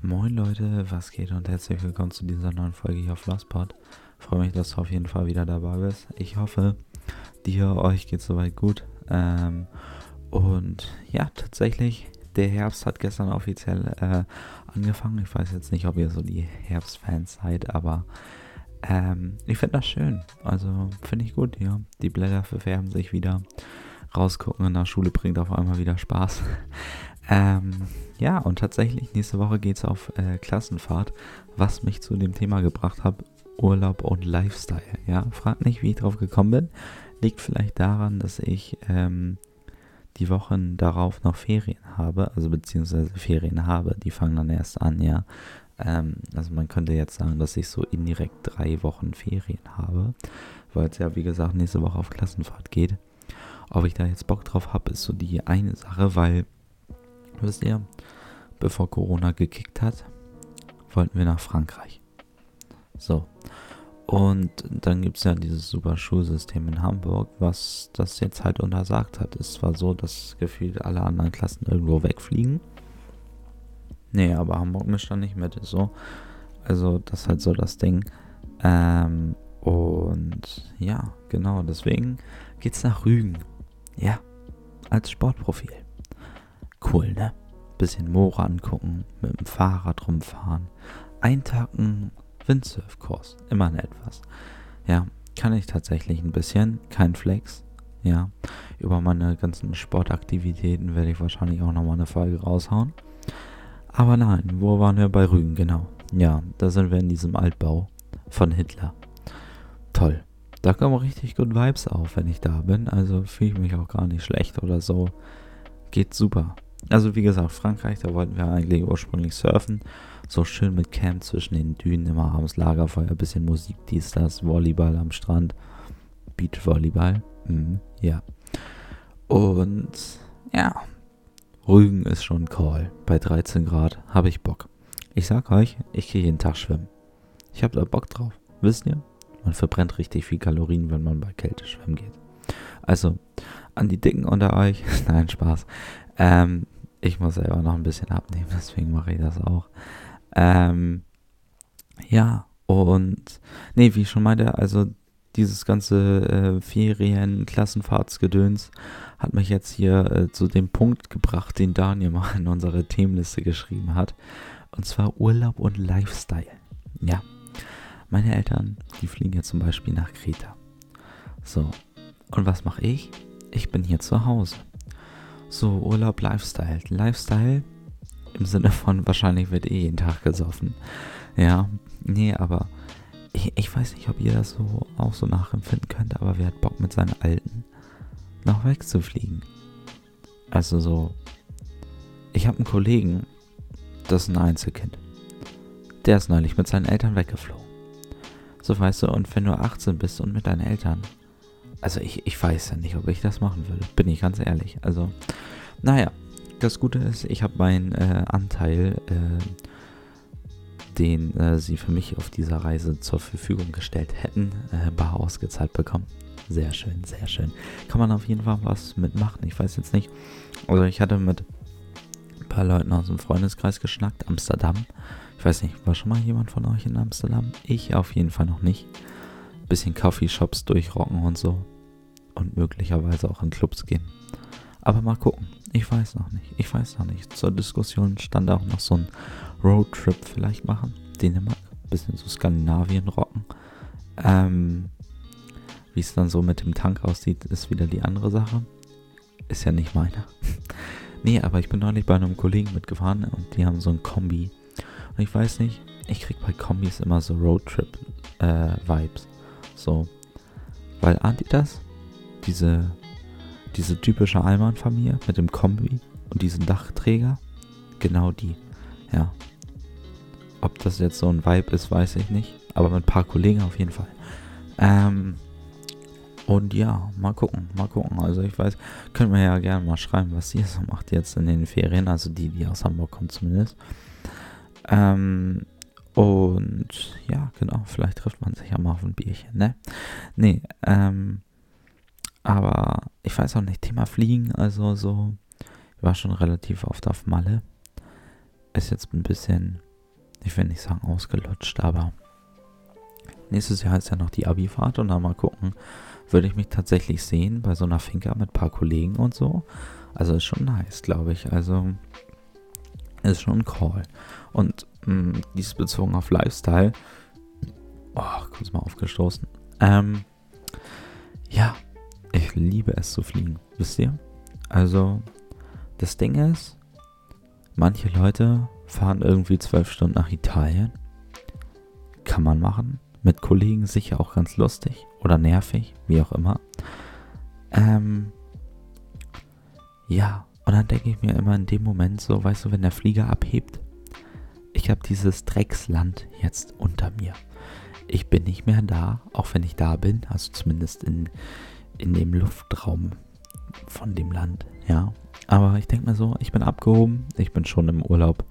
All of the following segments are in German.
Moin Leute, was geht und herzlich willkommen zu dieser neuen Folge hier auf Lostpod. Freue mich, dass du auf jeden Fall wieder dabei bist. Ich hoffe, dir, euch geht soweit gut. Ähm, und ja, tatsächlich, der Herbst hat gestern offiziell äh, angefangen. Ich weiß jetzt nicht, ob ihr so die Herbstfans seid, aber ähm, ich finde das schön. Also finde ich gut, ja. Die Blätter verfärben sich wieder. Rausgucken in der Schule bringt auf einmal wieder Spaß. Ähm, ja, und tatsächlich, nächste Woche geht es auf äh, Klassenfahrt, was mich zu dem Thema gebracht hat, Urlaub und Lifestyle. Ja, fragt nicht, wie ich drauf gekommen bin. Liegt vielleicht daran, dass ich ähm, die Wochen darauf noch Ferien habe, also beziehungsweise Ferien habe, die fangen dann erst an, ja. Ähm, also man könnte jetzt sagen, dass ich so indirekt drei Wochen Ferien habe, weil es ja, wie gesagt, nächste Woche auf Klassenfahrt geht. Ob ich da jetzt Bock drauf habe, ist so die eine Sache, weil, wisst ihr, bevor Corona gekickt hat, wollten wir nach Frankreich. So. Und dann gibt es ja dieses super Schulsystem in Hamburg, was das jetzt halt untersagt hat. Es war so, dass gefühlt alle anderen Klassen irgendwo wegfliegen. Nee, aber Hamburg mischt da nicht mit. So. Also, das ist halt so das Ding. Ähm, und ja, genau, deswegen geht's nach Rügen. Ja, als Sportprofil. Cool, ne? Bisschen Moore angucken, mit dem Fahrrad rumfahren, eintacken, Windsurfkurs. Immerhin etwas. Ja, kann ich tatsächlich ein bisschen. Kein Flex. Ja, über meine ganzen Sportaktivitäten werde ich wahrscheinlich auch nochmal eine Folge raushauen. Aber nein, wo waren wir bei Rügen? Genau. Ja, da sind wir in diesem Altbau von Hitler. Toll. Da kommen richtig gut Vibes auf, wenn ich da bin. Also fühle ich mich auch gar nicht schlecht oder so. Geht super. Also wie gesagt, Frankreich, da wollten wir eigentlich ursprünglich surfen. So schön mit Camp zwischen den Dünen, immer abends Lagerfeuer, bisschen Musik, dies, das, Volleyball am Strand. Beachvolleyball. Mhm, ja. Und ja, Rügen ist schon Call. Bei 13 Grad habe ich Bock. Ich sag euch, ich gehe jeden Tag schwimmen. Ich habe da Bock drauf. Wisst ihr? Man verbrennt richtig viel Kalorien, wenn man bei Kälte schwimmen geht. Also, an die Dicken unter euch. Nein, Spaß. Ähm, ich muss selber noch ein bisschen abnehmen, deswegen mache ich das auch. Ähm, ja, und nee, wie ich schon meinte, also dieses ganze äh, Ferien-Klassenfahrtsgedöns hat mich jetzt hier äh, zu dem Punkt gebracht, den Daniel mal in unsere Themenliste geschrieben hat. Und zwar Urlaub und Lifestyle. Ja, meine Eltern, die fliegen ja zum Beispiel nach Kreta. So, und was mache ich? Ich bin hier zu Hause. So, Urlaub, Lifestyle. Lifestyle im Sinne von wahrscheinlich wird eh jeden Tag gesoffen. Ja, nee, aber ich, ich weiß nicht, ob ihr das so auch so nachempfinden könnt, aber wer hat Bock mit seinen Alten noch wegzufliegen? Also so, ich habe einen Kollegen, das ist ein Einzelkind. Der ist neulich mit seinen Eltern weggeflogen. So weißt du, und wenn du 18 bist und mit deinen Eltern, also ich, ich weiß ja nicht, ob ich das machen würde, bin ich ganz ehrlich. Also, naja, das Gute ist, ich habe meinen äh, Anteil, äh, den äh, sie für mich auf dieser Reise zur Verfügung gestellt hätten, äh, bar ausgezahlt bekommen. Sehr schön, sehr schön. Kann man auf jeden Fall was mitmachen. Ich weiß jetzt nicht. Also ich hatte mit ein paar Leuten aus dem Freundeskreis geschnackt. Amsterdam. Ich weiß nicht, war schon mal jemand von euch in Amsterdam? Ich auf jeden Fall noch nicht. Bisschen Coffeeshops durchrocken und so. Und möglicherweise auch in Clubs gehen. Aber mal gucken. Ich weiß noch nicht. Ich weiß noch nicht. Zur Diskussion stand auch noch so ein Roadtrip vielleicht machen. Dänemark. Bisschen so Skandinavien rocken. Ähm, Wie es dann so mit dem Tank aussieht, ist wieder die andere Sache. Ist ja nicht meine. nee, aber ich bin neulich bei einem Kollegen mitgefahren und die haben so ein Kombi und ich weiß nicht, ich krieg bei Kombis immer so Roadtrip-Vibes. Äh, so. Weil ahnt ihr das? Diese, diese typische Allmann-Familie mit dem Kombi und diesem Dachträger? Genau die. Ja. Ob das jetzt so ein Vibe ist, weiß ich nicht. Aber mit ein paar Kollegen auf jeden Fall. Ähm, und ja, mal gucken, mal gucken. Also ich weiß, könnt mir ja gerne mal schreiben, was ihr so macht jetzt in den Ferien. Also die, die aus Hamburg kommen zumindest. Ähm, und ja, genau, vielleicht trifft man sich ja mal auf ein Bierchen, ne? Nee, ähm, aber ich weiß auch nicht, Thema Fliegen, also so, ich war schon relativ oft auf Malle. Ist jetzt ein bisschen ich will nicht sagen ausgelutscht, aber nächstes Jahr ist ja noch die Abi-Fahrt und dann mal gucken, würde ich mich tatsächlich sehen bei so einer Finca mit ein paar Kollegen und so. Also ist schon nice, glaube ich. Also ist schon ein Call. Und mh, hm, dies bezogen auf Lifestyle. Oh, kurz mal aufgestoßen. Ähm, ja, ich liebe es zu fliegen, wisst ihr? Also, das Ding ist, manche Leute fahren irgendwie zwölf Stunden nach Italien. Kann man machen. Mit Kollegen sicher auch ganz lustig oder nervig, wie auch immer. Ähm, ja, und dann denke ich mir immer in dem Moment so, weißt du, wenn der Flieger abhebt, ich habe dieses Drecksland jetzt unter mir. Ich bin nicht mehr da, auch wenn ich da bin, also zumindest in, in dem Luftraum von dem Land, ja. Aber ich denke mir so, ich bin abgehoben, ich bin schon im Urlaub.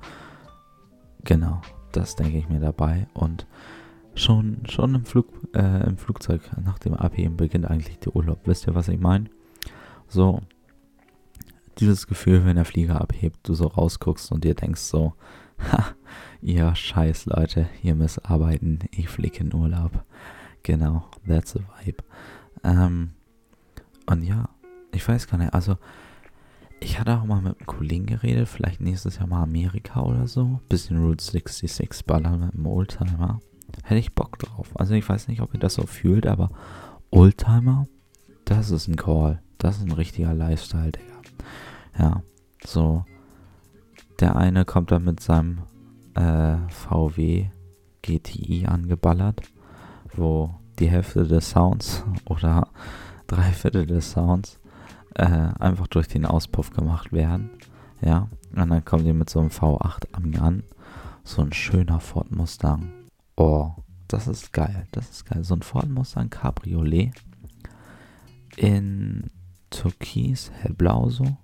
Genau, das denke ich mir dabei. Und schon, schon im, Flug, äh, im Flugzeug nach dem Abheben beginnt eigentlich der Urlaub. Wisst ihr, was ich meine? So, dieses Gefühl, wenn der Flieger abhebt, du so rausguckst und dir denkst so, ha, ihr scheiß Leute, ihr müsst arbeiten, ich fliege in Urlaub. Genau, that's the vibe. Ähm, und ja, ich weiß gar nicht, also ich hatte auch mal mit einem Kollegen geredet, vielleicht nächstes Jahr mal Amerika oder so. Bisschen Route 66 ballern mit einem Oldtimer. Hätte ich Bock drauf. Also ich weiß nicht, ob ihr das so fühlt, aber Oldtimer, das ist ein Call. Das ist ein richtiger Lifestyle, Digga. Ja, so. Der eine kommt dann mit seinem äh, VW GTI angeballert, wo die Hälfte des Sounds oder drei Viertel des Sounds äh, einfach durch den Auspuff gemacht werden. Ja, und dann kommt ihr mit so einem V8 an. So ein schöner Ford Mustang. Oh, das ist geil. Das ist geil. So ein Ford Mustang Cabriolet in Türkis, hellblau so.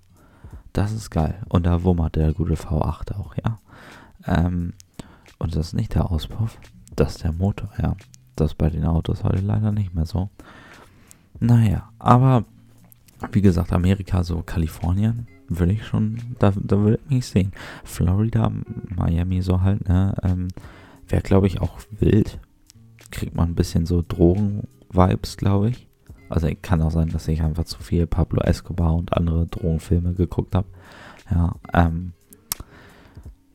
Das ist geil. Und da wummert der gute V8 auch, ja. Ähm, und das ist nicht der Auspuff, das ist der Motor, ja. Das ist bei den Autos heute leider nicht mehr so. Naja, aber wie gesagt, Amerika, so Kalifornien, würde ich schon, da, da würde ich mich sehen. Florida, Miami, so halt, ne, ähm, wäre, glaube ich, auch wild. Kriegt man ein bisschen so Drogen-Vibes, glaube ich. Also kann auch sein, dass ich einfach zu viel Pablo Escobar und andere Drogenfilme geguckt habe. Ja, ähm,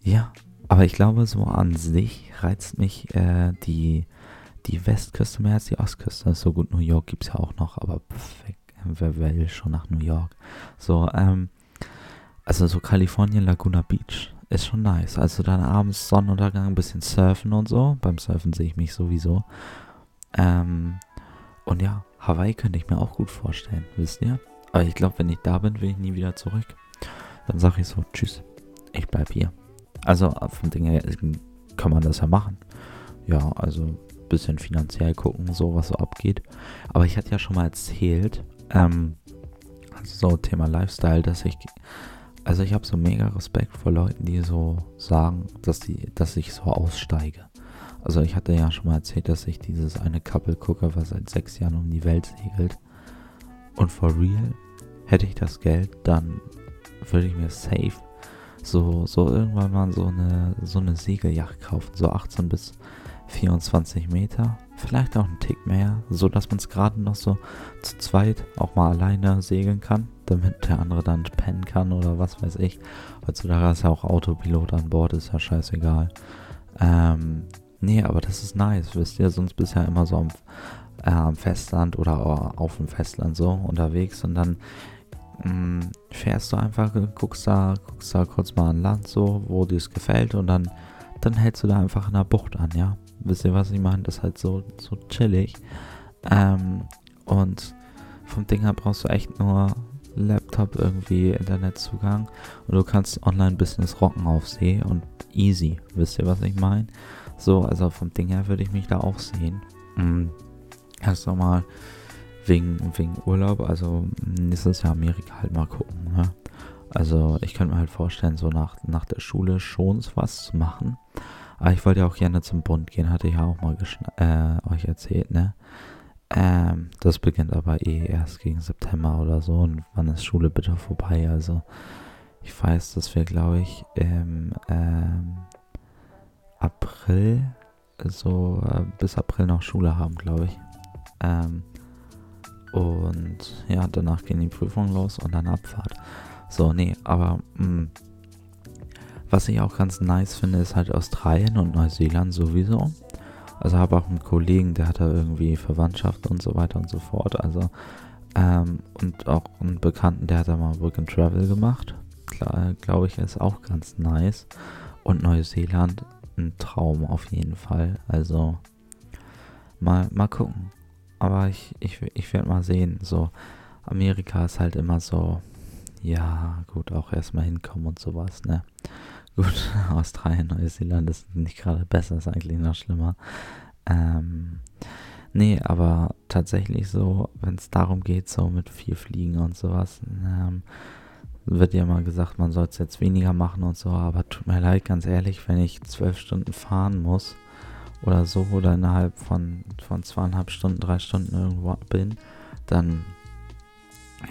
ja, aber ich glaube, so an sich reizt mich äh, die, die Westküste mehr als die Ostküste. So gut, New York gibt es ja auch noch, aber perfekt. Wer will schon nach New York? So, ähm, also so Kalifornien, Laguna Beach ist schon nice. Also dann abends Sonnenuntergang, ein bisschen surfen und so. Beim Surfen sehe ich mich sowieso. Ähm, und ja, Hawaii könnte ich mir auch gut vorstellen, wisst ihr? Aber ich glaube, wenn ich da bin, will ich nie wieder zurück. Dann sage ich so, tschüss, ich bleib hier. Also von Dingen her kann man das ja machen. Ja, also ein bisschen finanziell gucken, so was so abgeht. Aber ich hatte ja schon mal erzählt, ähm, also so Thema Lifestyle, dass ich, also ich habe so mega Respekt vor Leuten, die so sagen, dass die, dass ich so aussteige. Also ich hatte ja schon mal erzählt, dass ich dieses eine Couple gucke, was seit sechs Jahren um die Welt segelt. Und for real, hätte ich das Geld, dann würde ich mir safe so, so irgendwann mal so eine, so eine Segelyacht kaufen, so 18 bis 24 Meter, vielleicht auch einen Tick mehr, so dass man es gerade noch so zu zweit auch mal alleine segeln kann, damit der andere dann pennen kann oder was weiß ich. Heutzutage ist ja auch Autopilot an Bord, ist ja scheißegal. Ähm, Nee, aber das ist nice, wisst ihr, sonst bist du ja immer so am, äh, Festland oder auf dem Festland so unterwegs und dann mh, mm, fährst du einfach, guckst da, guckst da kurz mal an Land so, wo dir es gefällt und dann, dann hältst du da einfach in der Bucht an, ja. Wisst ihr, was ich meine? Das ist halt so, so chillig. Ähm, und vom Ding her brauchst du echt nur Laptop, irgendwie Internetzugang und du kannst Online-Business rocken auf See und easy. Wisst ihr, was ich meine? So, also vom Ding her würde ich mich da auch sehen. Mhm. Erst nochmal wegen, wegen Urlaub, also nächstes Jahr Amerika halt mal gucken. Ne? Also ich könnte mir halt vorstellen, so nach, nach der Schule schon was zu machen. Aber ich wollte ja auch gerne zum Bund gehen, hatte ich ja auch mal äh, euch erzählt, ne? Ähm, das beginnt aber eh erst gegen September oder so. Und wann ist Schule bitte vorbei? Also ich weiß, dass wir, glaube ich, im ähm, April so äh, bis April noch Schule haben, glaube ich. Ähm, und ja, danach gehen die Prüfungen los und dann Abfahrt. So, nee, aber mh, mm, was ich auch ganz nice finde, ist halt Australien und Neuseeland sowieso. Also habe auch einen Kollegen, der hat da irgendwie Verwandtschaft und so weiter und so fort. Also ähm, und auch einen Bekannten, der hat da mal Work and Travel gemacht. Glaube ich, ist auch ganz nice. Und Neuseeland ein Traum auf jeden Fall. Also mal, mal gucken. Aber ich, ich, ich werde mal sehen. So, Amerika ist halt immer so, ja, gut, auch erstmal hinkommen und sowas, ne? Gut, Australien, Neuseeland ist nicht gerade besser, ist eigentlich noch schlimmer. Ähm, nee, aber tatsächlich so, wenn es darum geht, so mit vier Fliegen und sowas, ähm, wird ja mal gesagt, man soll es jetzt weniger machen und so, aber tut mir leid, ganz ehrlich, wenn ich zwölf Stunden fahren muss oder so oder innerhalb von, von zweieinhalb Stunden, drei Stunden irgendwo bin, dann,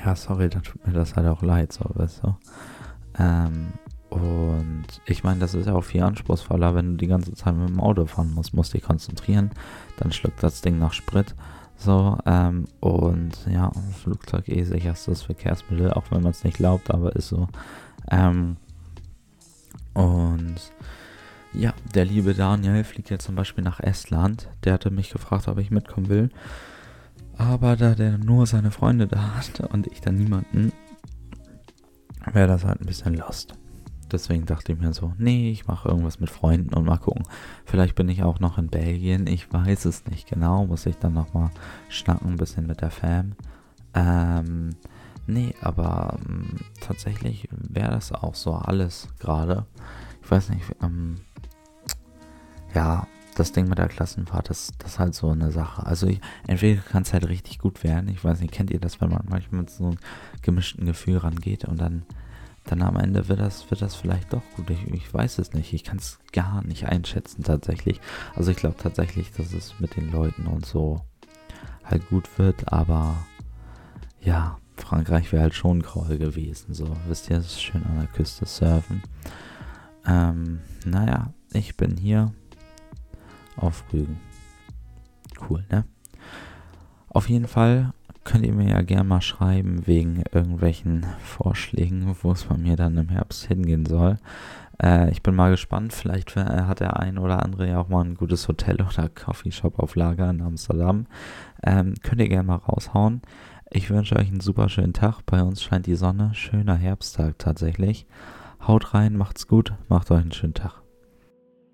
ja, sorry, dann tut mir das halt auch leid, so, weißt du. Ähm, und ich meine, das ist ja auch viel anspruchsvoller, wenn du die ganze Zeit mit dem Auto fahren musst, musst dich konzentrieren, dann schluckt das Ding nach Sprit. So, ähm, und ja, Flugzeug eh sicherstes Verkehrsmittel, auch wenn man es nicht glaubt, aber ist so. Ähm, und ja, der liebe Daniel fliegt jetzt zum Beispiel nach Estland. Der hatte mich gefragt, ob ich mitkommen will. Aber da der nur seine Freunde da hat und ich dann niemanden, wäre das halt ein bisschen lost. Deswegen dachte ich mir so, nee, ich mache irgendwas mit Freunden und mal gucken. Vielleicht bin ich auch noch in Belgien, ich weiß es nicht genau. Muss ich dann nochmal schnacken, ein bisschen mit der Fam. Ähm, nee, aber ähm, tatsächlich wäre das auch so alles gerade. Ich weiß nicht, ähm, ja, das Ding mit der Klassenfahrt, das, das ist halt so eine Sache. Also ich, entweder kann es halt richtig gut werden. Ich weiß nicht, kennt ihr das, wenn man manchmal mit so einem gemischten Gefühl rangeht und dann dann am Ende wird das, wird das vielleicht doch gut. Ich, ich weiß es nicht. Ich kann es gar nicht einschätzen tatsächlich. Also ich glaube tatsächlich, dass es mit den Leuten und so halt gut wird, aber ja, Frankreich wäre halt schon Groll gewesen. So, wisst ihr, es ist schön an der Küste surfen. Ähm, naja, ich bin hier auf Rügen. Cool, ne? Auf jeden Fall könnt ihr mir ja gerne mal schreiben wegen irgendwelchen Vorschlägen, wo es bei mir dann im Herbst hingehen soll. Äh, ich bin mal gespannt, vielleicht hat der ein oder andere ja auch mal ein gutes Hotel oder Coffeeshop auf Lager in Amsterdam. Ähm, könnt ihr gerne mal raushauen. Ich wünsche euch einen super schönen Tag. Bei uns scheint die Sonne. Schöner Herbsttag tatsächlich. Haut rein, macht's gut, macht euch einen schönen Tag.